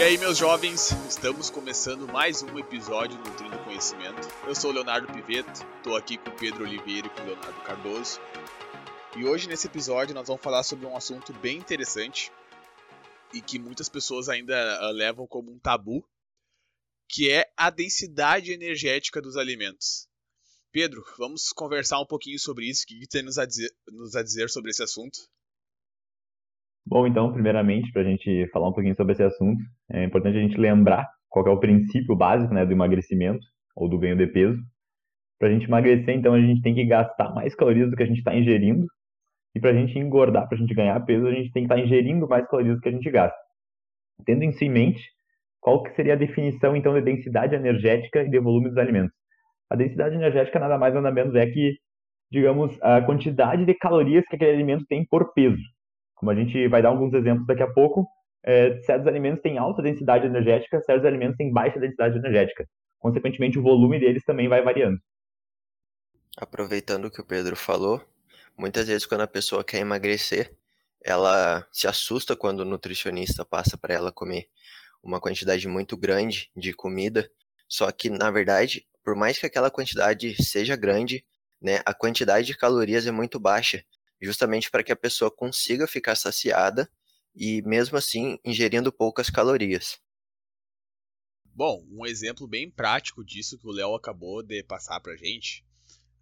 E aí, meus jovens, estamos começando mais um episódio do Nutrindo Conhecimento. Eu sou o Leonardo Piveto, estou aqui com o Pedro Oliveira e com o Leonardo Cardoso. E hoje, nesse episódio, nós vamos falar sobre um assunto bem interessante e que muitas pessoas ainda uh, levam como um tabu, que é a densidade energética dos alimentos. Pedro, vamos conversar um pouquinho sobre isso. O que, que tem nos a, dizer, nos a dizer sobre esse assunto? Bom, então, primeiramente, para a gente falar um pouquinho sobre esse assunto, é importante a gente lembrar qual é o princípio básico né, do emagrecimento ou do ganho de peso. Para a gente emagrecer, então, a gente tem que gastar mais calorias do que a gente está ingerindo. E para a gente engordar, para a gente ganhar peso, a gente tem que estar tá ingerindo mais calorias do que a gente gasta. Tendo isso em mente, qual que seria a definição, então, de densidade energética e de volume dos alimentos? A densidade energética nada mais nada menos é que, digamos, a quantidade de calorias que aquele alimento tem por peso. Como a gente vai dar alguns exemplos daqui a pouco, é, certos alimentos têm alta densidade energética, certos alimentos têm baixa densidade energética. Consequentemente, o volume deles também vai variando. Aproveitando o que o Pedro falou, muitas vezes quando a pessoa quer emagrecer, ela se assusta quando o nutricionista passa para ela comer uma quantidade muito grande de comida, só que na verdade, por mais que aquela quantidade seja grande, né, a quantidade de calorias é muito baixa justamente para que a pessoa consiga ficar saciada e, mesmo assim, ingerindo poucas calorias. Bom, um exemplo bem prático disso que o Léo acabou de passar para a gente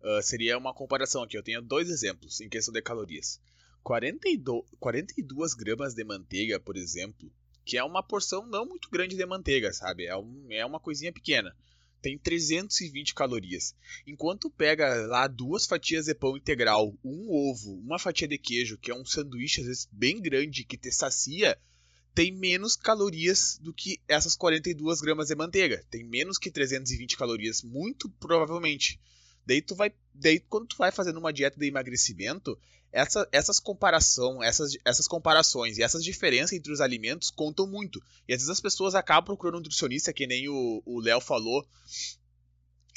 uh, seria uma comparação aqui. Eu tenho dois exemplos em questão de calorias. 42, 42 gramas de manteiga, por exemplo, que é uma porção não muito grande de manteiga, sabe? É, um, é uma coisinha pequena tem 320 calorias. Enquanto pega lá duas fatias de pão integral, um ovo, uma fatia de queijo, que é um sanduíche às vezes bem grande que te sacia, tem menos calorias do que essas 42 gramas de manteiga. Tem menos que 320 calorias, muito provavelmente. Daí tu vai, daí quando tu vai fazendo uma dieta de emagrecimento, essa, essas comparação, essas, essas comparações e essas diferenças entre os alimentos contam muito. E às vezes as pessoas acabam procurando um nutricionista, que nem o Léo falou,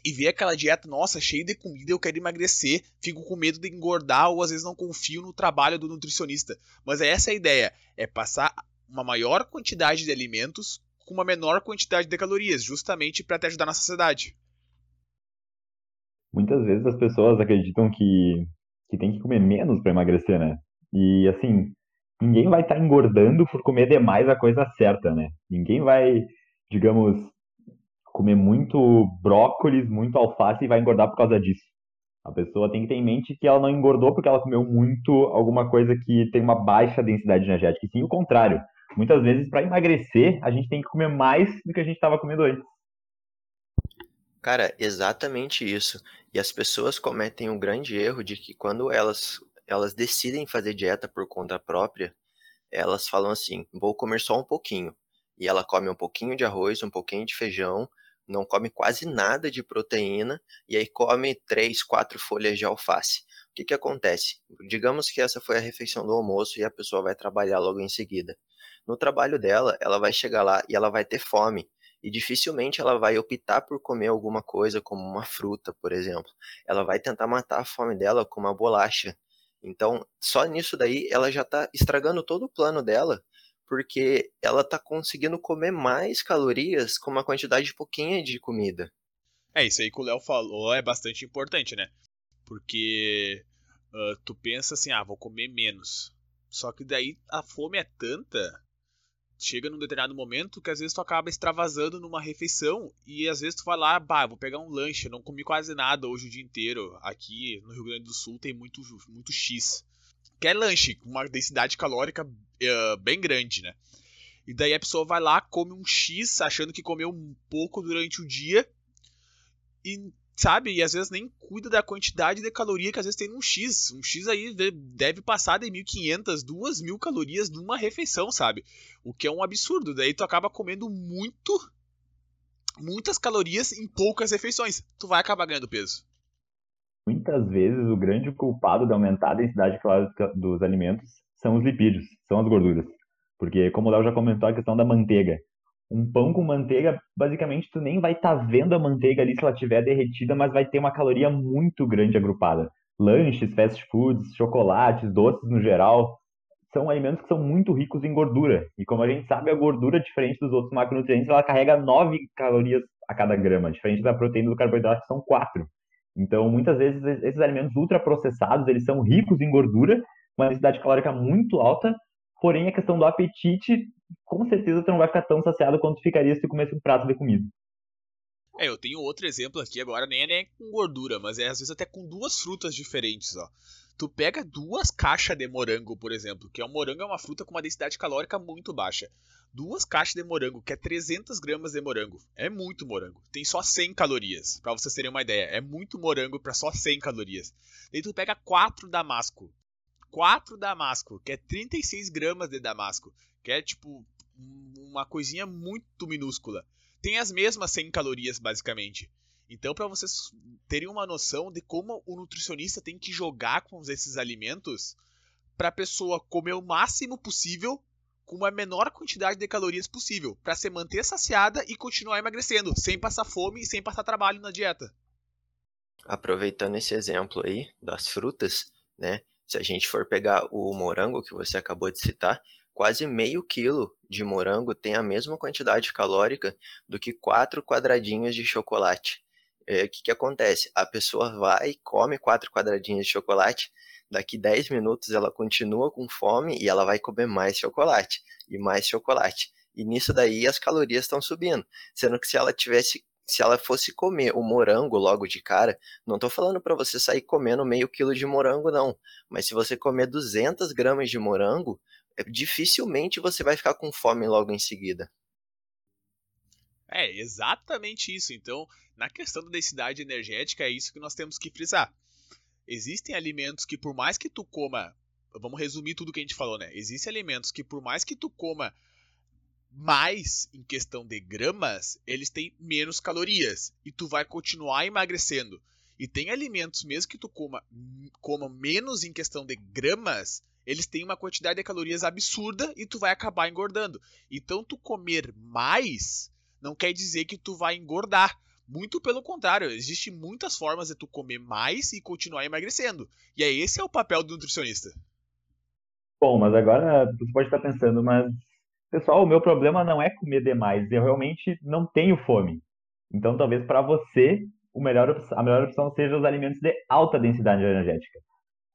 e vê aquela dieta, nossa, cheia de comida, eu quero emagrecer, fico com medo de engordar ou às vezes não confio no trabalho do nutricionista. Mas é essa a ideia, é passar uma maior quantidade de alimentos com uma menor quantidade de calorias, justamente para te ajudar na saciedade. Muitas vezes as pessoas acreditam que que tem que comer menos para emagrecer, né? E assim, ninguém vai estar tá engordando por comer demais a coisa certa, né? Ninguém vai, digamos, comer muito brócolis, muito alface e vai engordar por causa disso. A pessoa tem que ter em mente que ela não engordou porque ela comeu muito alguma coisa que tem uma baixa densidade energética, e sim o contrário. Muitas vezes, para emagrecer, a gente tem que comer mais do que a gente estava comendo antes. Cara, exatamente isso. E as pessoas cometem um grande erro de que quando elas, elas decidem fazer dieta por conta própria, elas falam assim: vou comer só um pouquinho. E ela come um pouquinho de arroz, um pouquinho de feijão, não come quase nada de proteína, e aí come três, quatro folhas de alface. O que, que acontece? Digamos que essa foi a refeição do almoço e a pessoa vai trabalhar logo em seguida. No trabalho dela, ela vai chegar lá e ela vai ter fome e dificilmente ela vai optar por comer alguma coisa como uma fruta, por exemplo. Ela vai tentar matar a fome dela com uma bolacha. Então, só nisso daí ela já está estragando todo o plano dela, porque ela está conseguindo comer mais calorias com uma quantidade pouquinha de comida. É, isso aí que o Léo falou é bastante importante, né? Porque uh, tu pensa assim, ah, vou comer menos. Só que daí a fome é tanta chega num determinado momento que às vezes tu acaba extravasando numa refeição e às vezes tu vai lá, bah, vou pegar um lanche, não comi quase nada hoje o dia inteiro. Aqui no Rio Grande do Sul tem muito, muito X. Que é lanche, com uma densidade calórica uh, bem grande, né? E daí a pessoa vai lá, come um X, achando que comeu um pouco durante o dia e sabe? E às vezes nem cuida da quantidade de caloria que às vezes tem num X. Um X aí deve passar de 1.500, 2.000 calorias numa refeição, sabe? O que é um absurdo. Daí tu acaba comendo muito, muitas calorias em poucas refeições. Tu vai acabar ganhando peso. Muitas vezes o grande culpado de aumentar a densidade calórica dos alimentos são os lipídios, são as gorduras. Porque, como o Léo já comentou, a questão da manteiga um pão com manteiga, basicamente tu nem vai estar tá vendo a manteiga ali se ela estiver derretida, mas vai ter uma caloria muito grande agrupada. Lanches, fast foods, chocolates, doces no geral, são alimentos que são muito ricos em gordura. E como a gente sabe, a gordura, diferente dos outros macronutrientes, ela carrega 9 calorias a cada grama, diferente da proteína do carboidrato, que são 4. Então, muitas vezes, esses alimentos ultraprocessados, eles são ricos em gordura, uma densidade calórica muito alta, porém a questão do apetite, com certeza tu não vai ficar tão saciado quanto ficaria se tu comesse um prato de comida. É, eu tenho outro exemplo aqui agora, nem é, nem é com gordura, mas é às vezes até com duas frutas diferentes, ó. Tu pega duas caixas de morango, por exemplo, que é um morango é uma fruta com uma densidade calórica muito baixa. Duas caixas de morango, que é 300 gramas de morango. É muito morango. Tem só 100 calorias, para vocês terem uma ideia. É muito morango para só 100 calorias. Daí tu pega quatro damasco. Quatro damasco, que é 36 gramas de damasco. Que é tipo uma coisinha muito minúscula tem as mesmas 100 calorias, basicamente. Então, para vocês terem uma noção de como o nutricionista tem que jogar com esses alimentos para a pessoa comer o máximo possível com a menor quantidade de calorias possível, para se manter saciada e continuar emagrecendo, sem passar fome e sem passar trabalho na dieta. Aproveitando esse exemplo aí das frutas, né? Se a gente for pegar o morango que você acabou de citar, quase meio quilo de morango tem a mesma quantidade calórica do que quatro quadradinhos de chocolate. É, o que, que acontece? A pessoa vai, come quatro quadradinhos de chocolate, daqui 10 minutos ela continua com fome e ela vai comer mais chocolate e mais chocolate. E nisso daí as calorias estão subindo. Sendo que se ela tivesse se ela fosse comer o morango logo de cara, não estou falando para você sair comendo meio quilo de morango, não. Mas se você comer 200 gramas de morango, é, dificilmente você vai ficar com fome logo em seguida. É, exatamente isso. Então, na questão da densidade energética, é isso que nós temos que frisar. Existem alimentos que, por mais que tu coma. Vamos resumir tudo que a gente falou, né? Existem alimentos que, por mais que tu coma mais em questão de gramas, eles têm menos calorias. E tu vai continuar emagrecendo. E tem alimentos, mesmo que tu coma, coma menos em questão de gramas, eles têm uma quantidade de calorias absurda e tu vai acabar engordando. Então tu comer mais não quer dizer que tu vai engordar. Muito pelo contrário, existem muitas formas de tu comer mais e continuar emagrecendo. E é esse é o papel do nutricionista. Bom, mas agora você pode estar pensando, mas pessoal, o meu problema não é comer demais, eu realmente não tenho fome. Então talvez para você melhor, a melhor opção seja os alimentos de alta densidade energética.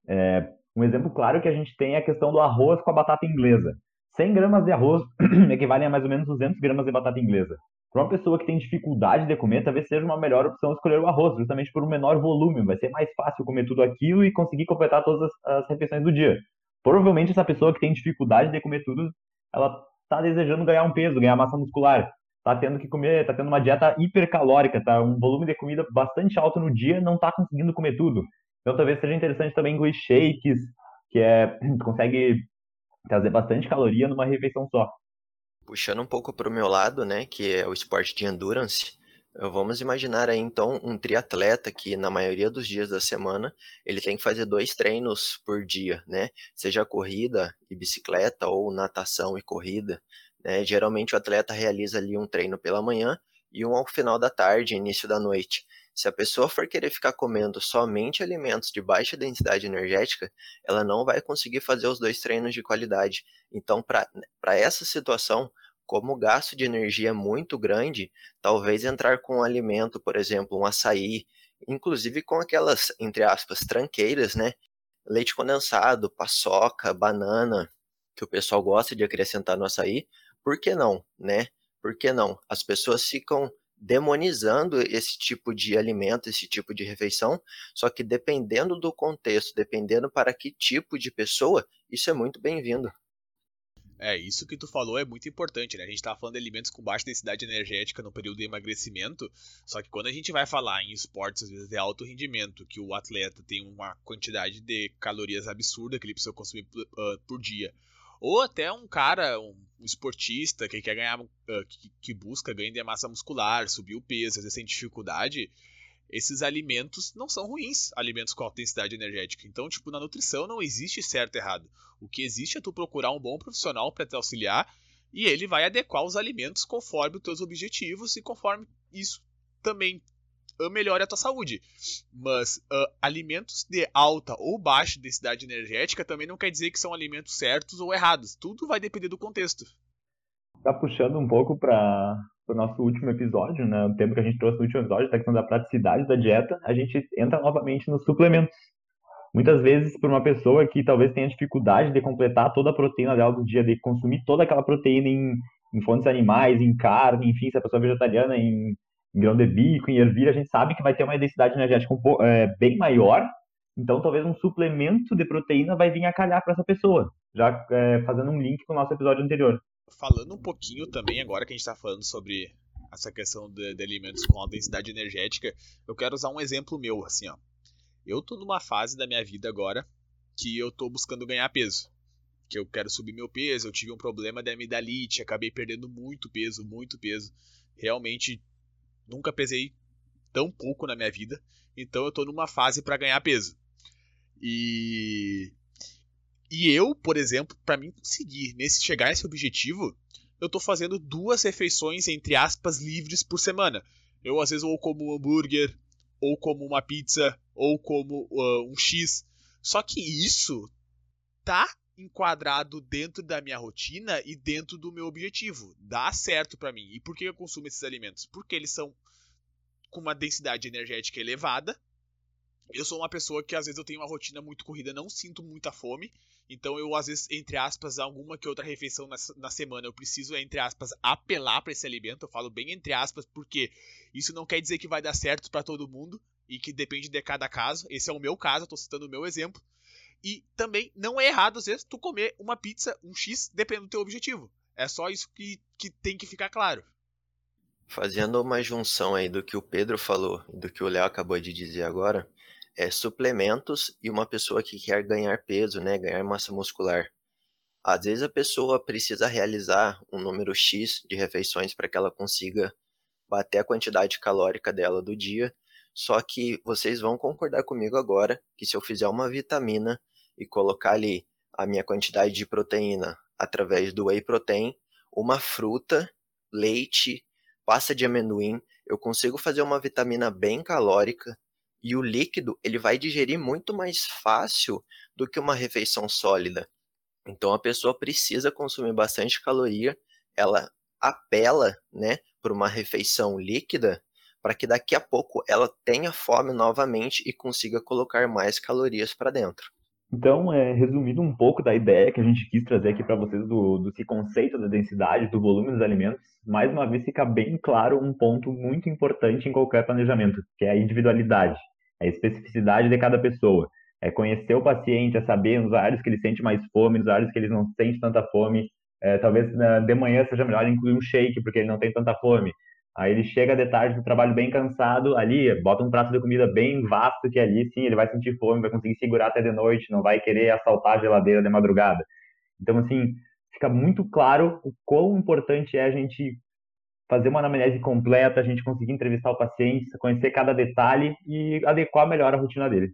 É, um exemplo claro que a gente tem é a questão do arroz com a batata inglesa. 100 gramas de arroz equivalem a mais ou menos 200 gramas de batata inglesa. Para uma pessoa que tem dificuldade de comer, talvez seja uma melhor opção escolher o arroz, justamente por um menor volume. Vai ser mais fácil comer tudo aquilo e conseguir completar todas as, as refeições do dia. Provavelmente essa pessoa que tem dificuldade de comer tudo, ela está desejando ganhar um peso, ganhar massa muscular. Está tendo que comer, está tendo uma dieta hipercalórica, tá um volume de comida bastante alto no dia, não está conseguindo comer tudo. Então talvez seja interessante também incluir shakes, que é consegue trazer bastante caloria numa refeição só. Puxando um pouco para o meu lado, né, que é o esporte de endurance, vamos imaginar aí então um triatleta que na maioria dos dias da semana ele tem que fazer dois treinos por dia, né? Seja corrida e bicicleta ou natação e corrida. Né? Geralmente o atleta realiza ali um treino pela manhã e um ao final da tarde, início da noite. Se a pessoa for querer ficar comendo somente alimentos de baixa densidade energética, ela não vai conseguir fazer os dois treinos de qualidade. Então, para essa situação, como o gasto de energia é muito grande, talvez entrar com um alimento, por exemplo, um açaí, inclusive com aquelas, entre aspas, tranqueiras, né? Leite condensado, paçoca, banana, que o pessoal gosta de acrescentar no açaí, por que não, né? Por que não? As pessoas ficam demonizando esse tipo de alimento, esse tipo de refeição, só que dependendo do contexto, dependendo para que tipo de pessoa, isso é muito bem-vindo. É, isso que tu falou é muito importante, né? A gente tava falando de alimentos com baixa densidade energética no período de emagrecimento, só que quando a gente vai falar em esportes, às vezes, de alto rendimento, que o atleta tem uma quantidade de calorias absurda que ele precisa consumir por, uh, por dia, ou até um cara, um, um esportista que quer ganhar, uh, que, que, busca ganho de massa muscular, subir o peso, às vezes tem dificuldade, esses alimentos não são ruins, alimentos com alta densidade energética. Então, tipo, na nutrição não existe certo e errado. O que existe é tu procurar um bom profissional para te auxiliar e ele vai adequar os alimentos conforme os teus objetivos e conforme isso também melhore a tua saúde. Mas uh, alimentos de alta ou baixa densidade energética também não quer dizer que são alimentos certos ou errados. Tudo vai depender do contexto. Tá puxando um pouco para o nosso último episódio, né? O tempo que a gente trouxe no último episódio, da questão da praticidade da dieta, a gente entra novamente nos suplementos. Muitas vezes, para uma pessoa que talvez tenha dificuldade de completar toda a proteína dela do dia, de consumir toda aquela proteína em, em fontes animais, em carne, enfim, se a pessoa é vegetariana, em, grão de bico, em ervilha, a gente sabe que vai ter uma densidade energética um pouco, é, bem maior, então talvez um suplemento de proteína vai vir a calhar para essa pessoa, já é, fazendo um link com o nosso episódio anterior. Falando um pouquinho também, agora que a gente está falando sobre essa questão de, de alimentos com alta densidade energética, eu quero usar um exemplo meu, assim, ó. Eu tô numa fase da minha vida agora que eu tô buscando ganhar peso. Que eu quero subir meu peso, eu tive um problema de amidalite, acabei perdendo muito peso, muito peso. Realmente nunca pesei tão pouco na minha vida, então eu tô numa fase para ganhar peso. E e eu, por exemplo, para mim conseguir nesse chegar a esse objetivo, eu tô fazendo duas refeições entre aspas livres por semana. Eu às vezes ou como um hambúrguer, ou como uma pizza, ou como uh, um X. Só que isso tá enquadrado dentro da minha rotina e dentro do meu objetivo. Dá certo para mim. E por que eu consumo esses alimentos? Porque eles são com uma densidade energética elevada. Eu sou uma pessoa que às vezes eu tenho uma rotina muito corrida, não sinto muita fome. Então eu, às vezes, entre aspas, alguma que outra refeição na, na semana, eu preciso, entre aspas, apelar para esse alimento. Eu falo bem entre aspas, porque isso não quer dizer que vai dar certo para todo mundo e que depende de cada caso. Esse é o meu caso, eu tô citando o meu exemplo. E também não é errado, às vezes, tu comer uma pizza, um X, dependendo do teu objetivo. É só isso que, que tem que ficar claro. Fazendo uma junção aí do que o Pedro falou e do que o Léo acabou de dizer agora, é, suplementos e uma pessoa que quer ganhar peso, né, ganhar massa muscular. Às vezes a pessoa precisa realizar um número X de refeições para que ela consiga bater a quantidade calórica dela do dia. Só que vocês vão concordar comigo agora que se eu fizer uma vitamina e colocar ali a minha quantidade de proteína através do whey protein, uma fruta, leite, pasta de amendoim, eu consigo fazer uma vitamina bem calórica e o líquido ele vai digerir muito mais fácil do que uma refeição sólida. Então a pessoa precisa consumir bastante caloria, ela apela, né, por uma refeição líquida para que daqui a pouco ela tenha fome novamente e consiga colocar mais calorias para dentro. Então, é, resumindo um pouco da ideia que a gente quis trazer aqui para vocês do, do conceito da densidade, do volume dos alimentos, mais uma vez fica bem claro um ponto muito importante em qualquer planejamento, que é a individualidade a especificidade de cada pessoa. É conhecer o paciente, é saber nos horários que ele sente mais fome, nos horários que ele não sente tanta fome. É, talvez né, de manhã seja melhor incluir um shake, porque ele não tem tanta fome. Aí ele chega de tarde do trabalho bem cansado, ali, bota um prato de comida bem vasto que ali, sim, ele vai sentir fome, vai conseguir segurar até de noite, não vai querer assaltar a geladeira de madrugada. Então, assim, fica muito claro o quão importante é a gente fazer uma anamnese completa, a gente conseguir entrevistar o paciente, conhecer cada detalhe e adequar melhor a rotina dele.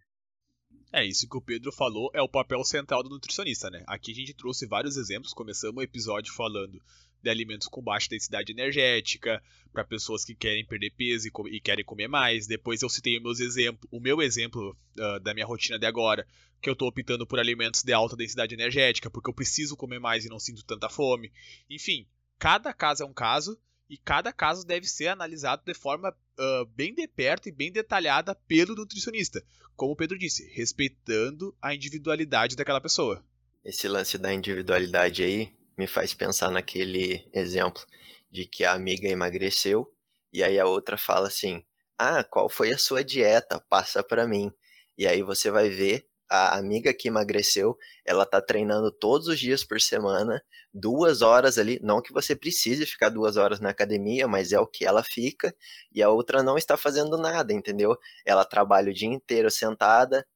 É, isso que o Pedro falou é o papel central do nutricionista, né? Aqui a gente trouxe vários exemplos, começamos o episódio falando de alimentos com baixa densidade energética, para pessoas que querem perder peso e, e, querem comer mais. Depois eu citei meus exemplos, o meu exemplo uh, da minha rotina de agora, que eu estou optando por alimentos de alta densidade energética, porque eu preciso comer mais e não sinto tanta fome. Enfim, cada caso é um caso e cada caso deve ser analisado de forma uh, bem de perto e bem detalhada pelo nutricionista. Como o Pedro disse, respeitando a individualidade daquela pessoa. Esse lance da individualidade aí me faz pensar naquele exemplo de que a amiga emagreceu e aí a outra fala assim: "Ah, qual foi a sua dieta? Passa para mim". E aí você vai ver a amiga que emagreceu, ela tá treinando todos os dias por semana, duas horas ali, não que você precise ficar duas horas na academia, mas é o que ela fica, e a outra não está fazendo nada, entendeu? Ela trabalha o dia inteiro sentada,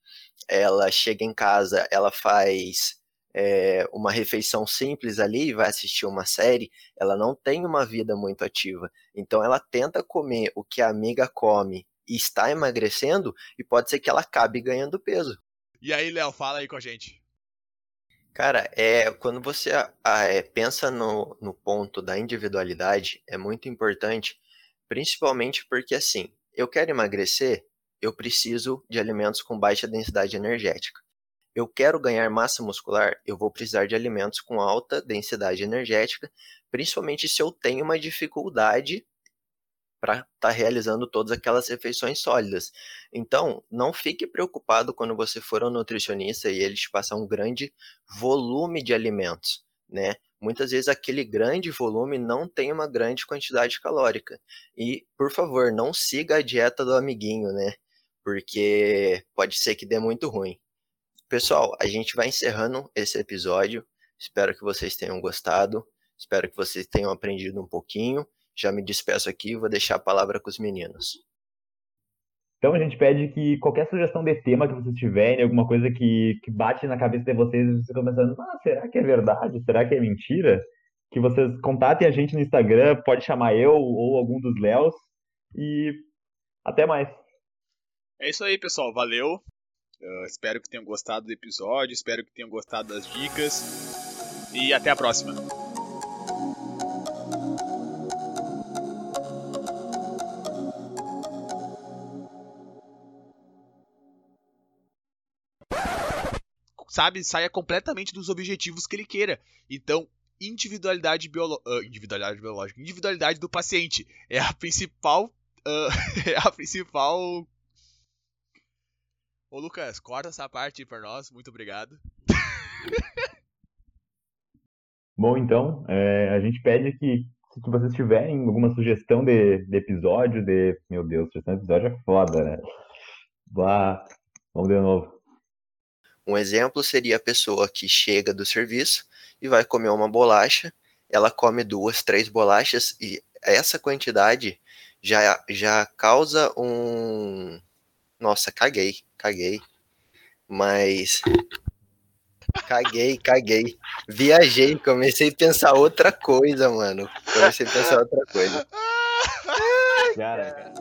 ela chega em casa, ela faz é, uma refeição simples ali, vai assistir uma série, ela não tem uma vida muito ativa. Então ela tenta comer o que a amiga come e está emagrecendo, e pode ser que ela acabe ganhando peso. E aí, Léo, fala aí com a gente. Cara, é, quando você é, pensa no, no ponto da individualidade, é muito importante, principalmente porque, assim, Eu quero emagrecer? Eu preciso de alimentos com baixa densidade energética. Eu quero ganhar massa muscular? Eu vou precisar de alimentos com alta densidade energética, principalmente se eu tenho uma dificuldade para estar tá realizando todas aquelas refeições sólidas. Então, não fique preocupado quando você for ao nutricionista e ele te passar um grande volume de alimentos, né? Muitas vezes aquele grande volume não tem uma grande quantidade calórica. E, por favor, não siga a dieta do amiguinho, né? Porque pode ser que dê muito ruim. Pessoal, a gente vai encerrando esse episódio. Espero que vocês tenham gostado. Espero que vocês tenham aprendido um pouquinho. Já me despeço aqui e vou deixar a palavra com os meninos. Então a gente pede que qualquer sugestão de tema que vocês tiverem, alguma coisa que, que bate na cabeça de vocês e vocês ficam pensando, ah, será que é verdade? Será que é mentira? Que vocês contatem a gente no Instagram, pode chamar eu ou algum dos Léos. E até mais. É isso aí, pessoal. Valeu. Uh, espero que tenham gostado do episódio, espero que tenham gostado das dicas e até a próxima. Sabe, saia completamente dos objetivos que ele queira. Então, individualidade, biolo uh, individualidade biológica, individualidade do paciente é a principal, uh, é a principal Ô Lucas, corta essa parte aí pra nós, muito obrigado. Bom, então, é, a gente pede que, se vocês tiverem alguma sugestão de, de episódio, de. Meu Deus, sugestão de episódio é foda, né? Vá, vamos de novo. Um exemplo seria a pessoa que chega do serviço e vai comer uma bolacha, ela come duas, três bolachas e essa quantidade já, já causa um. Nossa, caguei caguei. Mas. Caguei, caguei. Viajei, comecei a pensar outra coisa, mano. Comecei a pensar outra coisa. Cara.